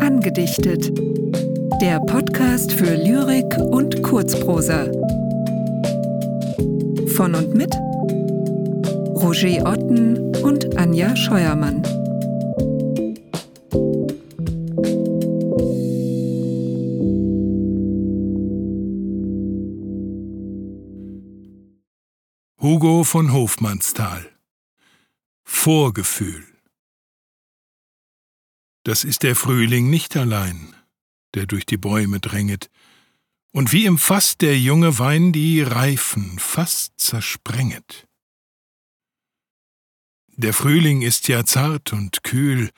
Angedichtet. Der Podcast für Lyrik und Kurzprosa. Von und mit Roger Otten und Anja Scheuermann. Hugo von Hofmannsthal Vorgefühl Das ist der Frühling nicht allein, der durch die Bäume dränget, und wie im Fass der junge Wein die Reifen fast zersprenget. Der Frühling ist ja zart und kühl,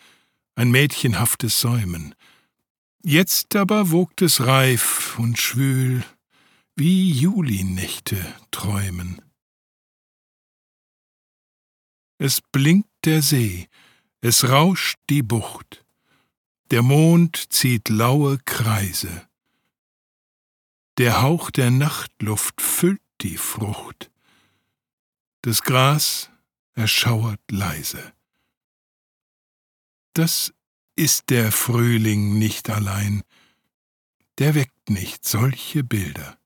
ein mädchenhaftes Säumen. Jetzt aber wogt es reif und schwül, wie Julinächte träumen. Es blinkt der See, es rauscht die Bucht, der Mond zieht laue Kreise. Der Hauch der Nachtluft füllt die Frucht, das Gras erschauert leise. Das ist der Frühling nicht allein, der weckt nicht solche Bilder.